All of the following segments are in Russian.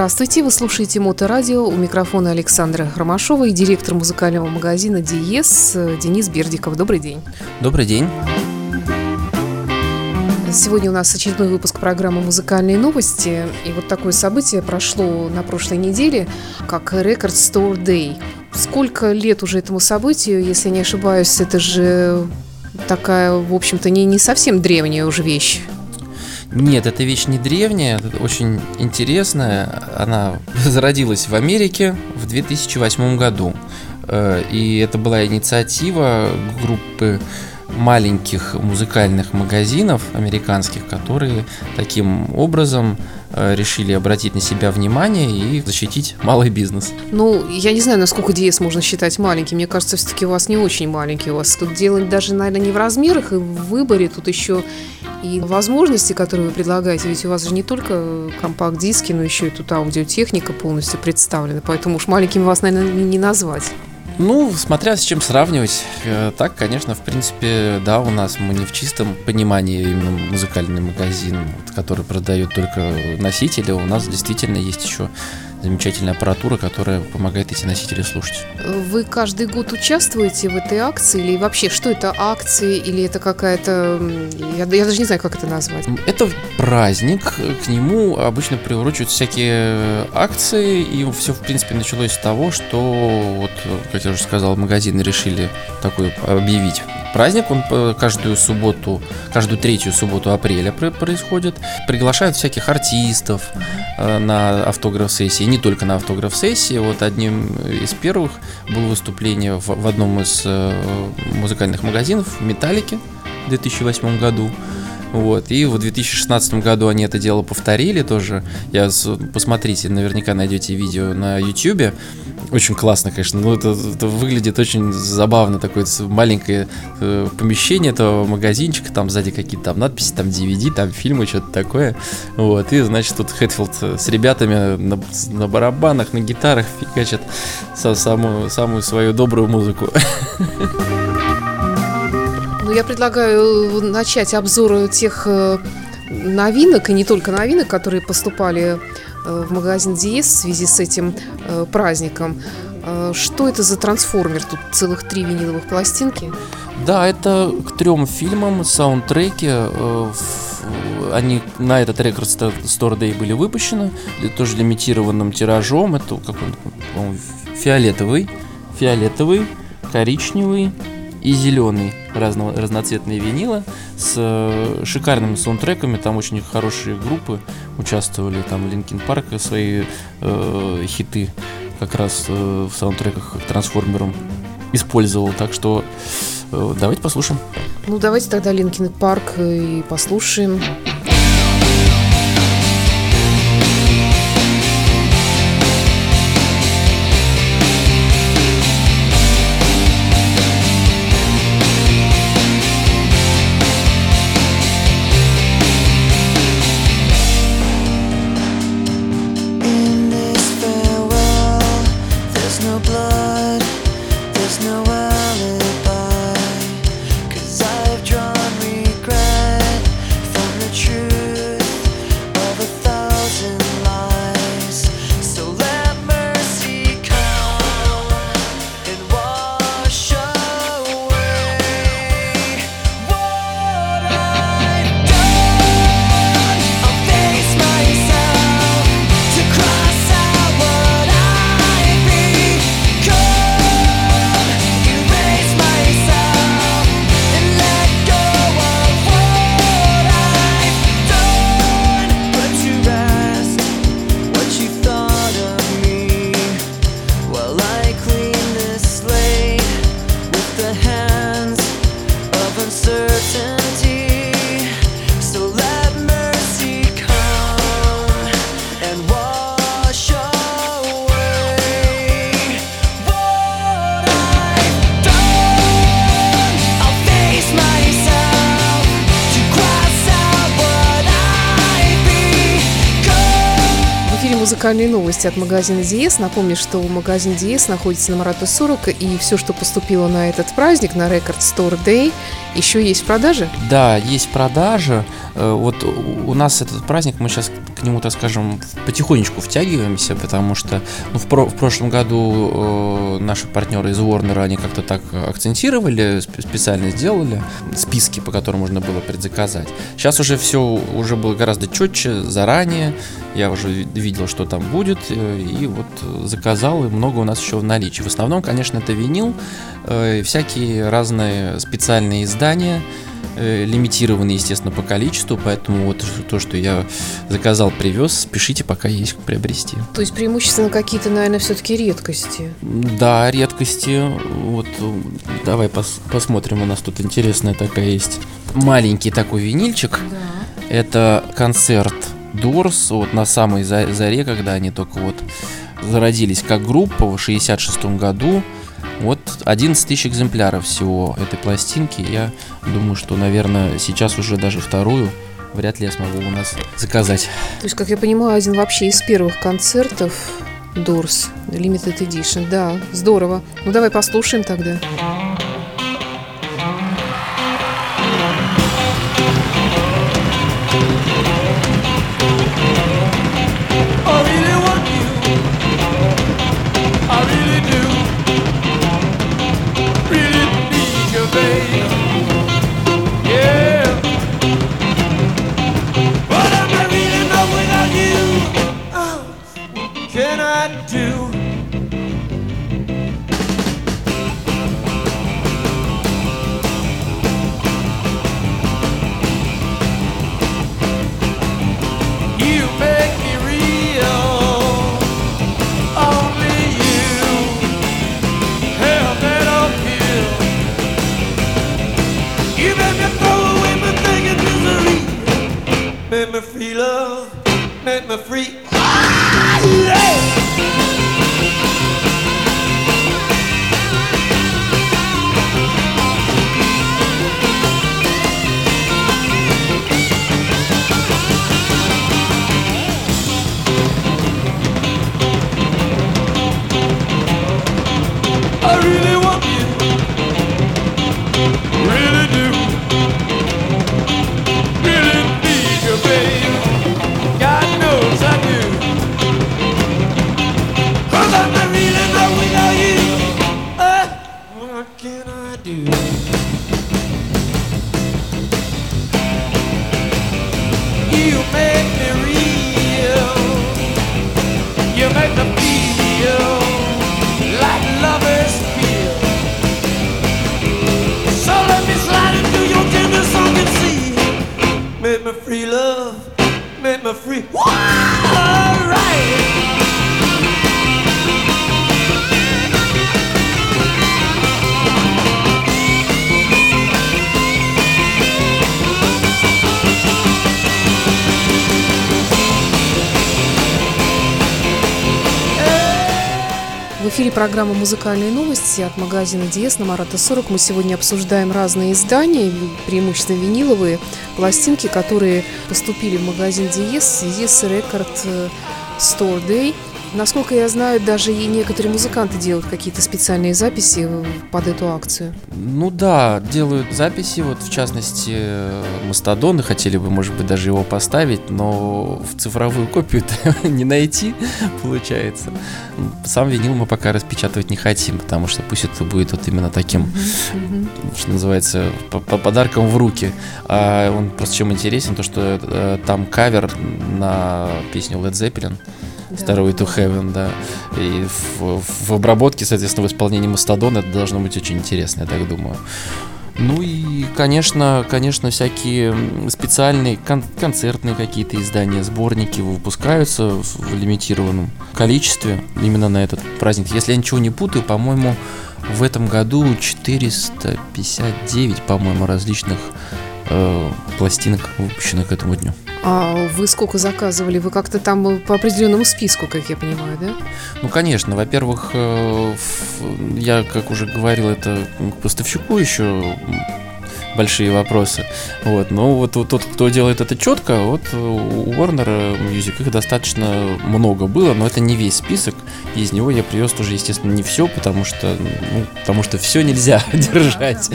Здравствуйте, вы слушаете Моторадио. У микрофона Александра Ромашова и директор музыкального магазина «Диез» Денис Бердиков. Добрый день. Добрый день. Сегодня у нас очередной выпуск программы «Музыкальные новости». И вот такое событие прошло на прошлой неделе, как Record Store Day. Сколько лет уже этому событию, если не ошибаюсь, это же такая, в общем-то, не, не совсем древняя уже вещь. Нет, эта вещь не древняя, это очень интересная. Она зародилась в Америке в 2008 году. Э, и это была инициатива группы маленьких музыкальных магазинов американских, которые таким образом э, решили обратить на себя внимание и защитить малый бизнес. Ну, я не знаю, насколько DS можно считать маленьким. Мне кажется, все-таки у вас не очень маленький. У вас тут дело даже, наверное, не в размерах и в выборе. Тут еще и возможности, которые вы предлагаете. Ведь у вас же не только компакт-диски, но еще и тут аудиотехника полностью представлена. Поэтому уж маленьким вас, наверное, не назвать. Ну, смотря с чем сравнивать. Э, так, конечно, в принципе, да, у нас мы не в чистом понимании именно музыкальный магазин, который продает только носители. У нас действительно есть еще замечательная аппаратура, которая помогает эти носители слушать. Вы каждый год участвуете в этой акции или вообще что это акции или это какая-то, я, я даже не знаю, как это назвать. Это праздник, к нему обычно приурочивают всякие акции, и все, в принципе, началось с того, что, вот, как я уже сказал, магазины решили такой объявить праздник, он каждую субботу, каждую третью субботу апреля происходит. Приглашают всяких артистов э, на автограф-сессии, не только на автограф-сессии. Вот одним из первых было выступление в, в одном из э, музыкальных магазинов «Металлики» в 2008 году. Вот. И в 2016 году они это дело повторили тоже. Я посмотрите, наверняка найдете видео на YouTube. Очень классно, конечно. Ну, это, это выглядит очень забавно. Такое маленькое э, помещение этого магазинчика. Там сзади какие-то там надписи, там DVD, там фильмы, что-то такое. Вот. И, значит, тут Хэтфилд с ребятами на, на барабанах, на гитарах фигачат самую, самую свою добрую музыку. Ну, я предлагаю начать обзор тех э, новинок, и не только новинок, которые поступали э, в магазин Диес в связи с этим э, праздником. Что это за трансформер? Тут целых три виниловых пластинки. Да, это к трем фильмам саундтреки. Они на этот Record Store Day были выпущены, тоже лимитированным тиражом. Это какой-то, фиолетовый, фиолетовый, коричневый, и зеленый разного, разноцветные винила с э, шикарными саундтреками. Там очень хорошие группы участвовали. Там Linkin Park свои э, хиты как раз э, в саундтреках к трансформерам использовал. Так что э, давайте послушаем. Ну давайте тогда Linkin Park и послушаем. Музыкальные новости от магазина Диес. Напомню, что магазин Диес находится на Марата 40, и все, что поступило на этот праздник, на Record Store Day, еще есть в продаже? Да, есть продажа. Э, вот у нас этот праздник, мы сейчас к нему, так скажем, потихонечку втягиваемся, потому что ну, в, про в прошлом году э, наши партнеры из Warner, они как-то так акцентировали, специально сделали списки, по которым можно было предзаказать. Сейчас уже все уже было гораздо четче, заранее, я уже видел, что там будет, э, и вот заказал, и много у нас еще в наличии. В основном, конечно, это винил, э, всякие разные специальные издания, э, лимитированные, естественно, по количеству, поэтому вот то, что я заказал, привез, спешите, пока есть приобрести. То есть преимущественно какие-то, наверное, все-таки редкости? Да, редкости. Вот давай пос посмотрим, у нас тут интересная такая есть. Маленький такой винильчик. Да. Это концерт Дорс, вот на самой заре, когда они только вот зародились как группа в 66 году. Вот 11 тысяч экземпляров всего этой пластинки. Я думаю, что, наверное, сейчас уже даже вторую вряд ли я смогу у нас заказать. То есть, как я понимаю, один вообще из первых концертов Doors Limited Edition. Да, здорово. Ну давай послушаем тогда. Эфире программа «Музыкальные новости» от магазина Диес на Марата 40. Мы сегодня обсуждаем разные издания, преимущественно виниловые пластинки, которые поступили в магазин Диес в связи с Record Store Day – Насколько я знаю, даже и некоторые музыканты делают какие-то специальные записи под эту акцию. Ну да, делают записи, вот в частности Мастодоны хотели бы, может быть, даже его поставить, но в цифровую копию не найти, получается. Сам винил мы пока распечатывать не хотим, потому что пусть это будет вот именно таким, что называется, подарком в руки. А он просто чем интересен, то что э, там кавер на песню Led Zeppelin да. Starway to Heaven, да. И в, в обработке, соответственно, в исполнении Мастодона это должно быть очень интересно, я так думаю. Ну и, конечно, конечно, всякие специальные кон- концертные какие-то издания, сборники выпускаются в лимитированном количестве именно на этот праздник. Если я ничего не путаю, по-моему, в этом году 459, по-моему, различных э, пластинок выпущено к этому дню. А вы сколько заказывали? Вы как-то там по определенному списку, как я понимаю, да? Ну, конечно. Во-первых, э, я, как уже говорил, это к поставщику еще большие вопросы. Вот. Но вот, вот тот, кто делает это четко, вот у Warner Music их достаточно много было, но это не весь список. И из него я привез тоже, естественно, не все, потому что, ну, потому что все нельзя держать.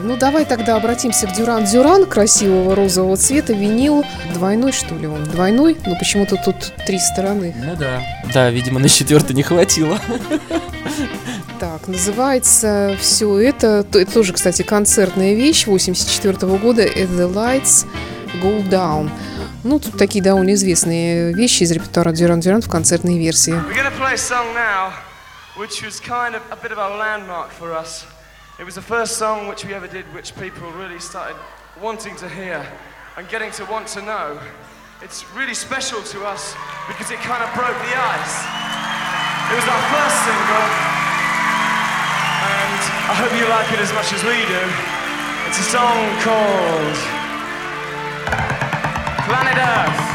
Ну, давай тогда обратимся к Дюран Дюран, красивого розового цвета, винил. Двойной, что ли, он? Двойной? Ну, почему-то тут три стороны. Ну да. Да, видимо, на четвертый не хватило. Так, называется все это, это тоже, кстати, концертная вещь 84 года, «At the Lights Go Down». Ну, тут такие довольно известные вещи из репертуара Дюран Дюран в концертной версии. which was kind of a bit of a landmark for us. It was the first song which we ever did which people really started wanting to hear and getting to want to know. It's really special to us because it kind of broke the ice. It was our first single, and I hope you like it as much as we do. It's a song called Planet Earth.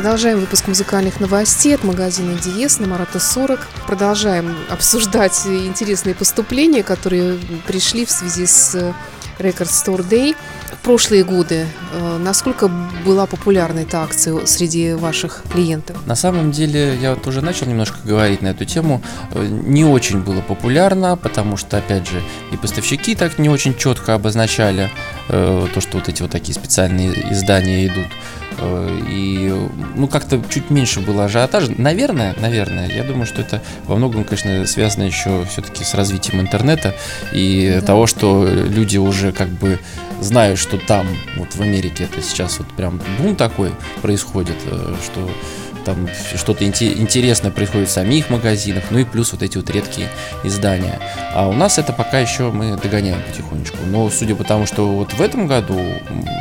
Продолжаем выпуск музыкальных новостей от магазина Диес на Марата 40. Продолжаем обсуждать интересные поступления, которые пришли в связи с Record Store Day. В прошлые годы э, насколько была популярна эта акция среди ваших клиентов? На самом деле, я вот уже начал немножко говорить на эту тему. Э, не очень было популярно, потому что, опять же, и поставщики так не очень четко обозначали э, то, что вот эти вот такие специальные издания идут. Э, и ну как-то чуть меньше было ажиотажа. Наверное, наверное, я думаю, что это во многом, конечно, связано еще все-таки с развитием интернета и да. того, что люди уже как бы знают, что там, вот в Америке это сейчас вот прям бум такой происходит, э, что там что-то интересное происходит в самих магазинах, ну и плюс вот эти вот редкие издания. А у нас это пока еще мы догоняем потихонечку. Но судя по тому, что вот в этом году,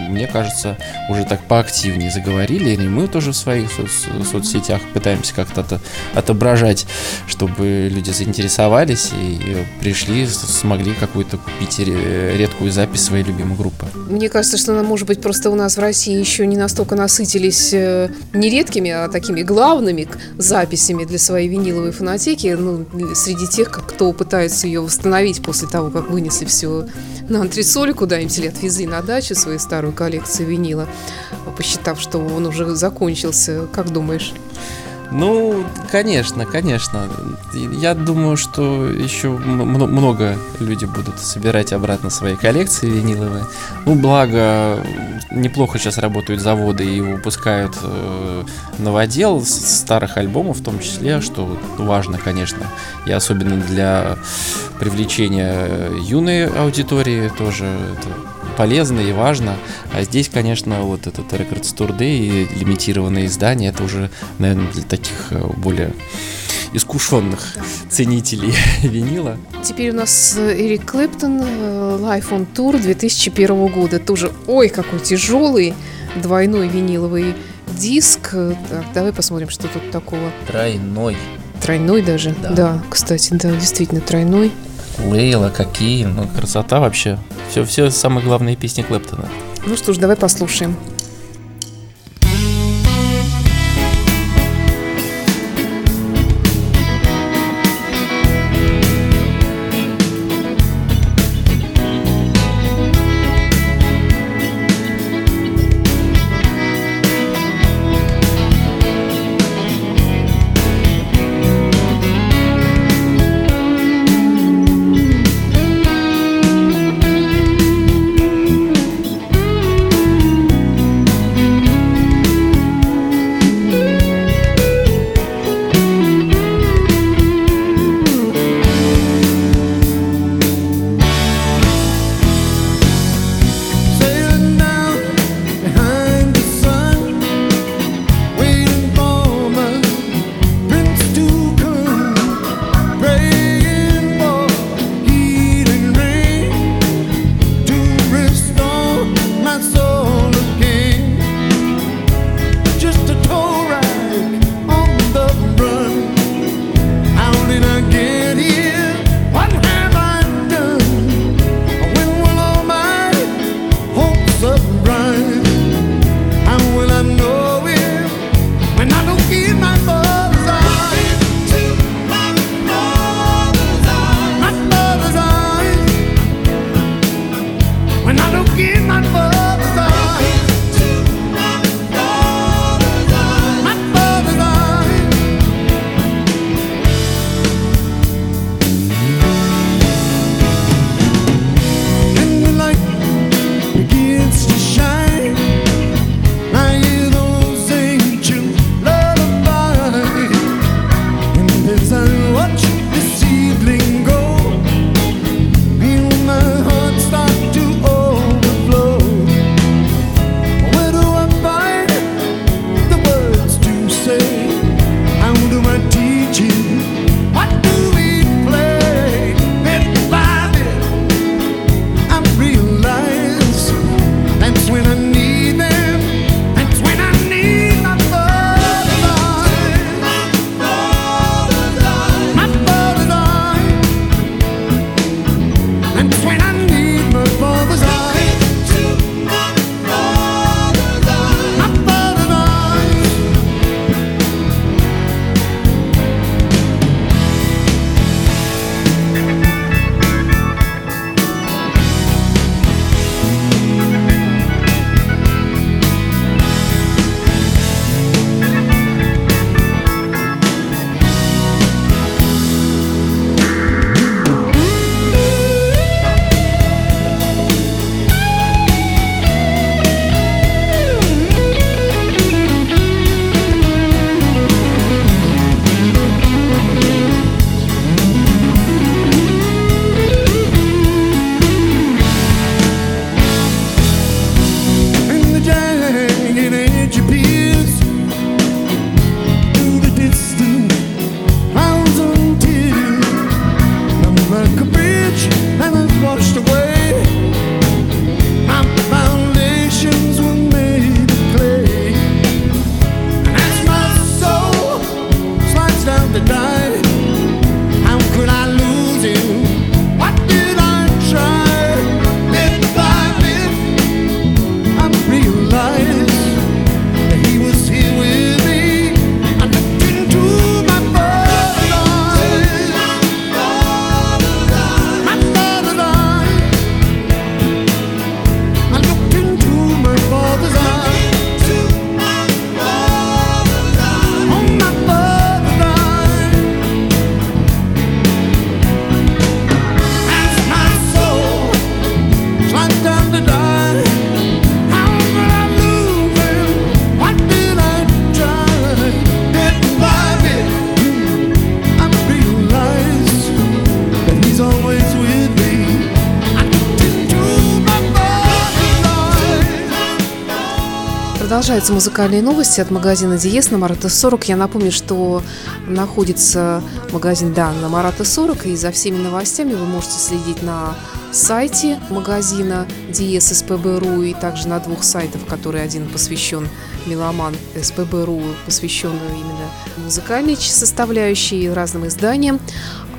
мне кажется, уже так поактивнее заговорили, и мы тоже в своих со- соцсетях пытаемся как-то это отображать, чтобы люди заинтересовались и пришли, смогли какую-то купить редкую запись своей любимой группы. Мне кажется, что, может быть, просто у нас в России еще не настолько насытились э, не редкими, а такими главными записями для своей виниловой фонотеки, ну, среди тех, кто пытается ее восстановить после того, как вынесли все на антресоль куда-нибудь или отвезли на дачу свою старую коллекцию винила, посчитав, что он уже закончился. Как думаешь? Ну, конечно, конечно. Я думаю, что еще много люди будут собирать обратно свои коллекции виниловые. Ну, благо, неплохо сейчас работают заводы и выпускают э, новодел старых альбомов в том числе, что важно, конечно, и особенно для привлечения юной аудитории тоже это полезно и важно. А здесь, конечно, вот этот Records Tour Day и лимитированное издание, это уже, наверное, для таких э, более искушенных ценителей винила. Теперь у нас э, Эрик Клэптон, э, Life on Tour 2001 года. Тоже, ой, какой тяжелый двойной виниловый диск. Так, давай посмотрим, что тут такого. Тройной. Тройной даже? Да, да кстати, да, действительно тройной. Лейла, какие, ну красота вообще. Все, все самые главные песни Клэптона. Ну что ж, давай послушаем. Продолжаются музыкальные новости от магазина Диес на Марата 40. Я напомню, что находится магазин да, на Марата 40, и за всеми новостями вы можете следить на сайте магазина Диес СПБ.ру и также на двух сайтах, которые один посвящен Меломан СПБ.ру, посвященную именно музыкальной составляющей разным изданиям,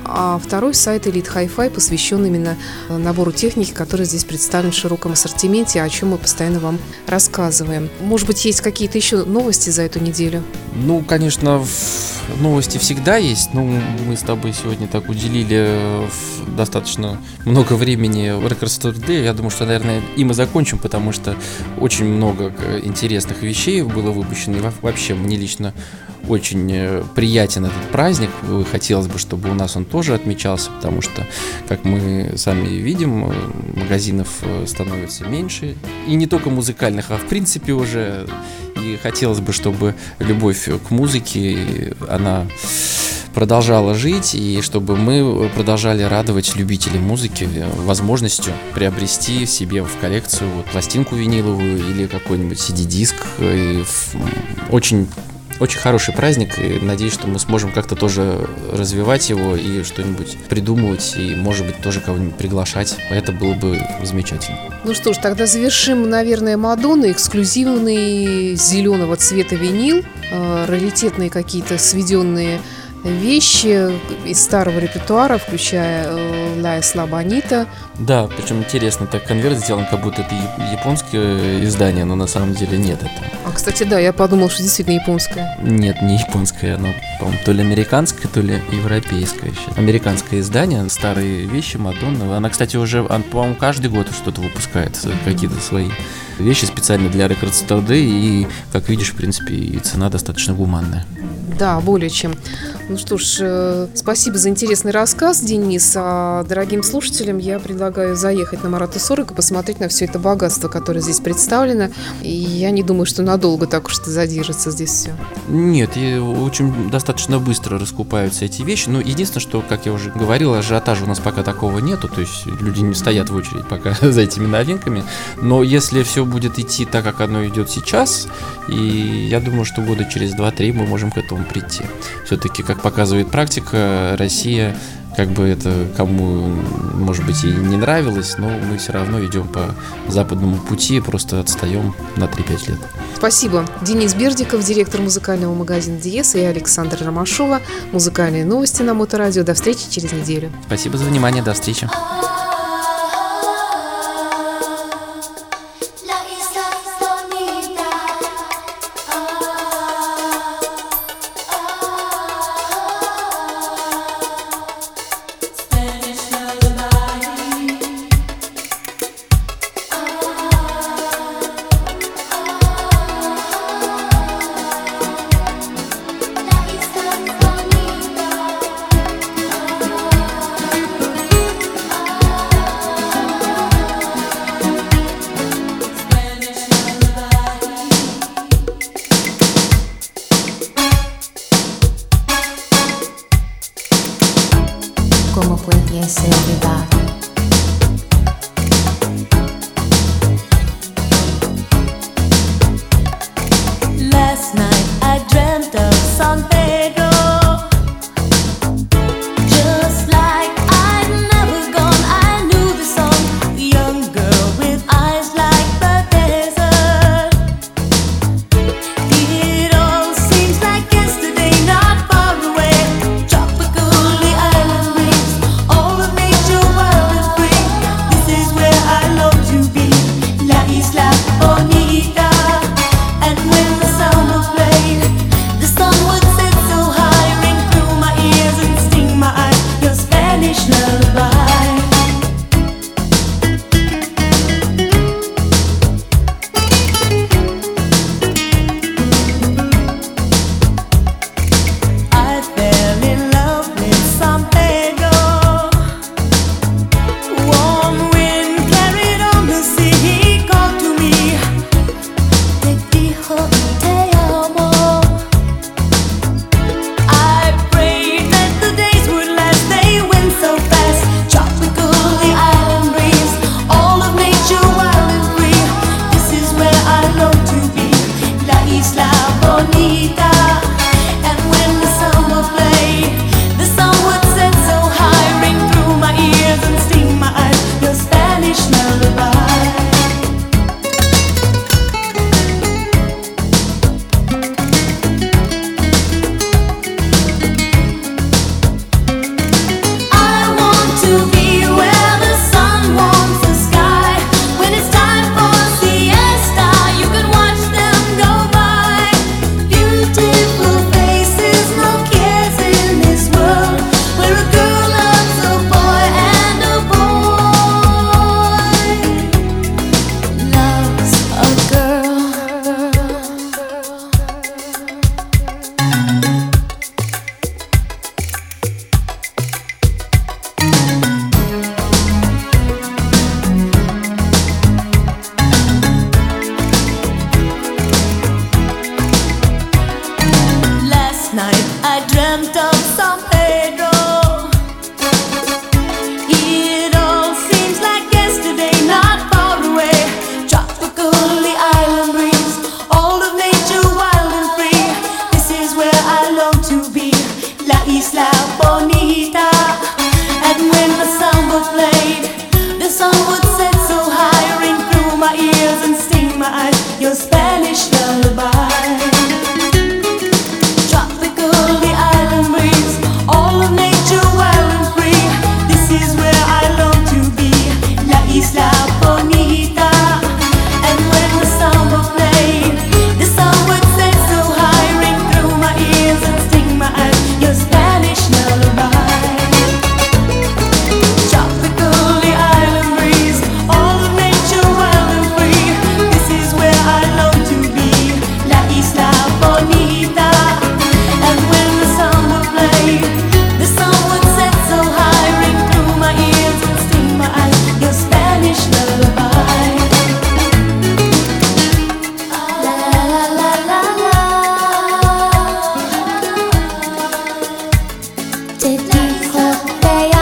а второй сайт Elite Hi-Fi посвящен именно э, набору техники, который здесь представлен в широком ассортименте, о чем мы постоянно вам рассказываем. Может быть, есть какие-то еще новости за эту неделю? Ну, конечно, новости всегда есть. Ну, мы с тобой сегодня так уделили э, достаточно много времени Record Store. Я думаю, что, наверное, и мы закончим, потому что очень много э, интересных вещей было выпущено. И вообще, мне лично очень э, приятен этот праздник. Хотелось бы, чтобы у нас он тоже отмечался, потому что, как мы сами видим, магазинов становится меньше. И не только музыкальных, а в принципе уже и хотелось бы, чтобы любовь к музыке, она продолжала жить, и чтобы мы продолжали радовать любителей музыки возможностью приобрести себе в коллекцию вот, пластинку виниловую или какой-нибудь CD-диск. Очень очень хороший праздник, и надеюсь, что мы сможем как-то тоже развивать его и что-нибудь придумывать, и, может быть, тоже кого-нибудь приглашать. Это было бы замечательно. Ну что ж, тогда завершим, наверное, Мадонна, эксклюзивный зеленого цвета винил, э, раритетные какие-то сведенные вещи из старого репертуара, включая э, Лая Слабанита. Да, причем интересно, так конверт сделан, как будто это японское издание, но на самом деле нет это. А, кстати, да, я подумал, что действительно японское. Нет, не японское, оно, по-моему, то ли американское, то ли европейское. Американское издание, старые вещи Мадонна. Она, кстати, уже, по-моему, каждый год что-то выпускает, какие-то свои вещи специально для Record Store Day, и, как видишь, в принципе, и цена достаточно гуманная. Да, более чем. Ну что ж, э, спасибо за интересный рассказ, Денис. А дорогим слушателям я предлагаю заехать на Марата 40 и посмотреть на все это богатство, которое здесь представлено. И я не думаю, что надолго так уж задержится здесь все. Нет, и очень достаточно быстро раскупаются эти вещи. Но единственное, что, как я уже говорил, ажиотажа у нас пока такого нету. То есть люди не стоят в очередь пока за этими новинками. Но если все будет идти так, как оно идет сейчас, и я думаю, что года через 2-3 мы можем к этому прийти. Все-таки, как показывает практика, Россия как бы это кому, может быть, и не нравилось, но мы все равно идем по западному пути, просто отстаем на 3-5 лет. Спасибо. Денис Бердиков, директор музыкального магазина Диеса, и Александр Ромашова. Музыкальные новости на Моторадио. До встречи через неделю. Спасибо за внимание. До встречи. C'était plus fort,